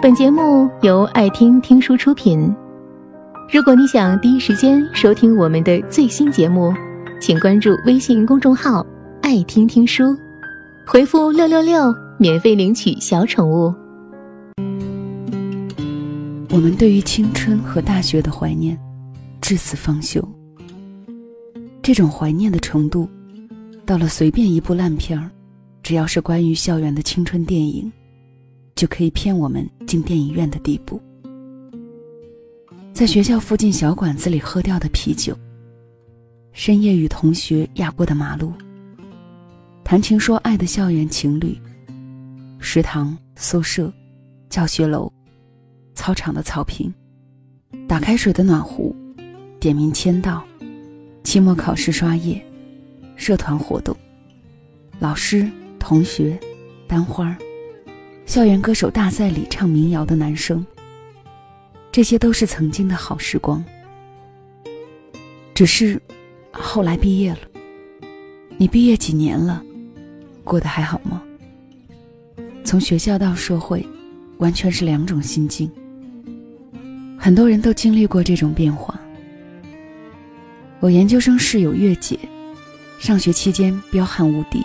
本节目由爱听听书出品。如果你想第一时间收听我们的最新节目，请关注微信公众号“爱听听书”，回复“六六六”免费领取小宠物。我们对于青春和大学的怀念，至死方休。这种怀念的程度，到了随便一部烂片儿，只要是关于校园的青春电影。就可以骗我们进电影院的地步。在学校附近小馆子里喝掉的啤酒，深夜与同学压过的马路，谈情说爱的校园情侣，食堂、宿舍、教学楼、操场的草坪，打开水的暖壶，点名签到，期末考试刷页，社团活动，老师、同学，班花儿。校园歌手大赛里唱民谣的男生，这些都是曾经的好时光。只是，后来毕业了，你毕业几年了，过得还好吗？从学校到社会，完全是两种心境。很多人都经历过这种变化。我研究生室友月姐，上学期间彪悍无敌，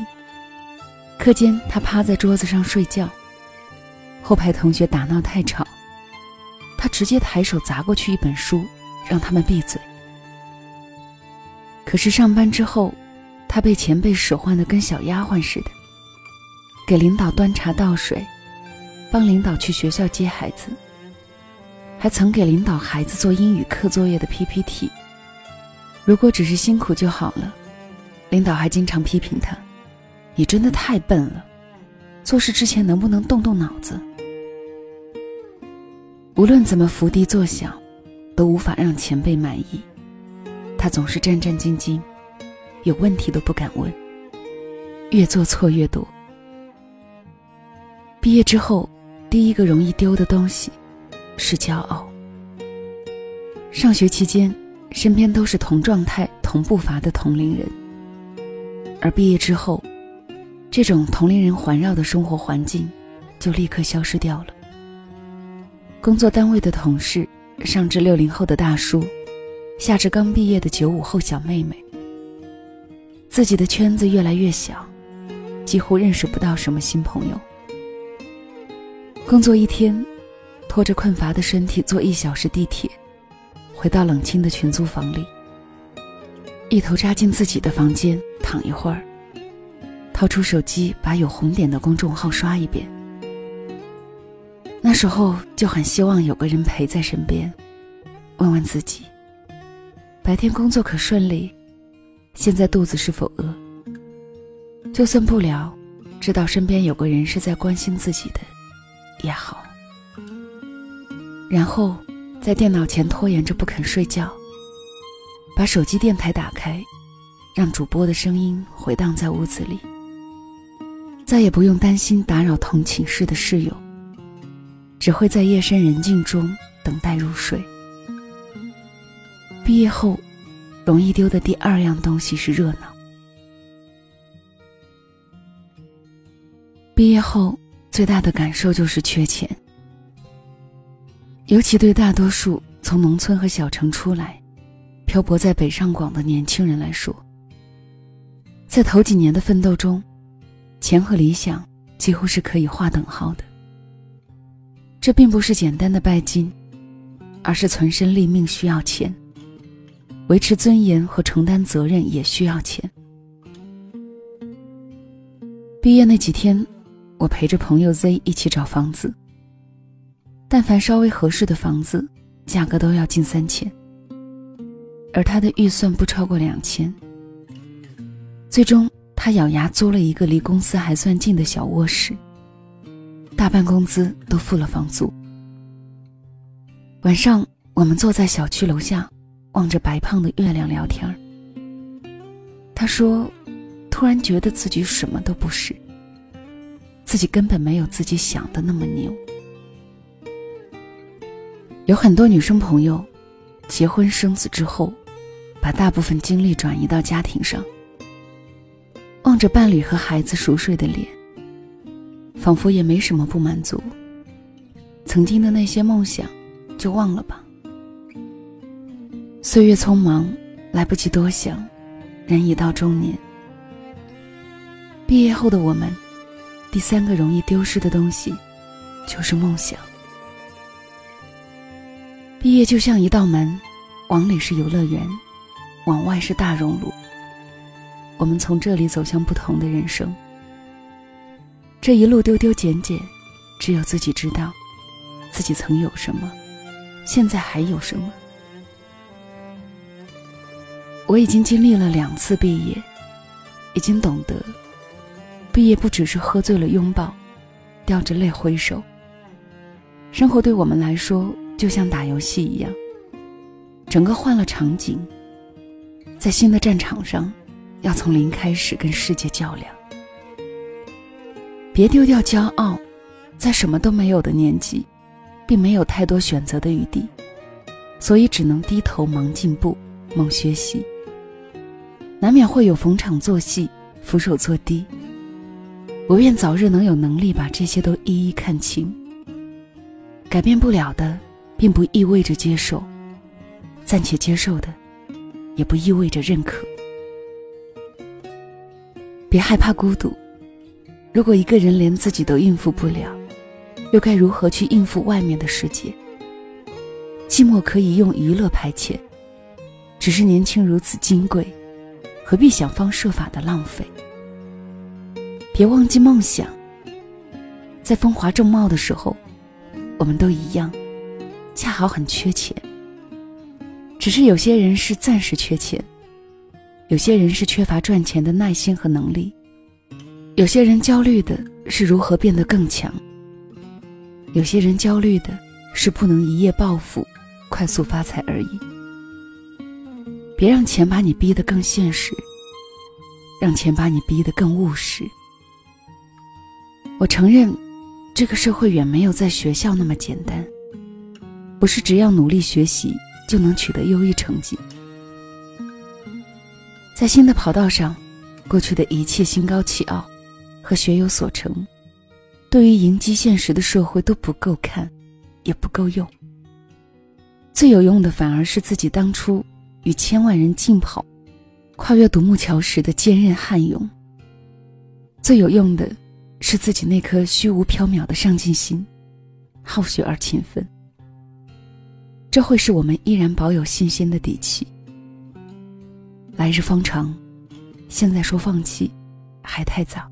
课间她趴在桌子上睡觉。后排同学打闹太吵，他直接抬手砸过去一本书，让他们闭嘴。可是上班之后，他被前辈使唤的跟小丫鬟似的，给领导端茶倒水，帮领导去学校接孩子，还曾给领导孩子做英语课作业的 PPT。如果只是辛苦就好了，领导还经常批评他：“你真的太笨了，做事之前能不能动动脑子？”无论怎么伏低作小，都无法让前辈满意。他总是战战兢兢，有问题都不敢问，越做错越多。毕业之后，第一个容易丢的东西是骄傲。上学期间，身边都是同状态、同步伐的同龄人，而毕业之后，这种同龄人环绕的生活环境就立刻消失掉了。工作单位的同事，上至六零后的大叔，下至刚毕业的九五后小妹妹，自己的圈子越来越小，几乎认识不到什么新朋友。工作一天，拖着困乏的身体坐一小时地铁，回到冷清的群租房里，一头扎进自己的房间躺一会儿，掏出手机把有红点的公众号刷一遍。那时候就很希望有个人陪在身边，问问自己：白天工作可顺利？现在肚子是否饿？就算不聊，知道身边有个人是在关心自己的也好。然后在电脑前拖延着不肯睡觉，把手机电台打开，让主播的声音回荡在屋子里，再也不用担心打扰同寝室的室友。只会在夜深人静中等待入睡。毕业后，容易丢的第二样东西是热闹。毕业后最大的感受就是缺钱，尤其对大多数从农村和小城出来、漂泊在北上广的年轻人来说，在头几年的奋斗中，钱和理想几乎是可以划等号的。这并不是简单的拜金，而是存身立命需要钱，维持尊严和承担责任也需要钱。毕业那几天，我陪着朋友 Z 一起找房子。但凡稍微合适的房子，价格都要近三千，而他的预算不超过两千。最终，他咬牙租了一个离公司还算近的小卧室。大半工资都付了房租。晚上，我们坐在小区楼下，望着白胖的月亮聊天他说：“突然觉得自己什么都不是，自己根本没有自己想的那么牛。”有很多女生朋友，结婚生子之后，把大部分精力转移到家庭上，望着伴侣和孩子熟睡的脸。仿佛也没什么不满足，曾经的那些梦想，就忘了吧。岁月匆忙，来不及多想，人已到中年。毕业后的我们，第三个容易丢失的东西，就是梦想。毕业就像一道门，往里是游乐园，往外是大熔炉。我们从这里走向不同的人生。这一路丢丢捡捡，只有自己知道，自己曾有什么，现在还有什么。我已经经历了两次毕业，已经懂得，毕业不只是喝醉了拥抱，掉着泪挥手。生活对我们来说，就像打游戏一样，整个换了场景，在新的战场上，要从零开始跟世界较量。别丢掉骄傲，在什么都没有的年纪，并没有太多选择的余地，所以只能低头忙进步，忙学习。难免会有逢场作戏，俯首作低。我愿早日能有能力把这些都一一看清。改变不了的，并不意味着接受；暂且接受的，也不意味着认可。别害怕孤独。如果一个人连自己都应付不了，又该如何去应付外面的世界？寂寞可以用娱乐排遣，只是年轻如此金贵，何必想方设法的浪费？别忘记梦想。在风华正茂的时候，我们都一样，恰好很缺钱。只是有些人是暂时缺钱，有些人是缺乏赚钱的耐心和能力。有些人焦虑的是如何变得更强，有些人焦虑的是不能一夜暴富、快速发财而已。别让钱把你逼得更现实，让钱把你逼得更务实。我承认，这个社会远没有在学校那么简单，不是只要努力学习就能取得优异成绩。在新的跑道上，过去的一切心高气傲。和学有所成，对于迎击现实的社会都不够看，也不够用。最有用的反而是自己当初与千万人竞跑，跨越独木桥时的坚韧悍勇。最有用的是自己那颗虚无缥缈的上进心，好学而勤奋。这会是我们依然保有信心的底气。来日方长，现在说放弃，还太早。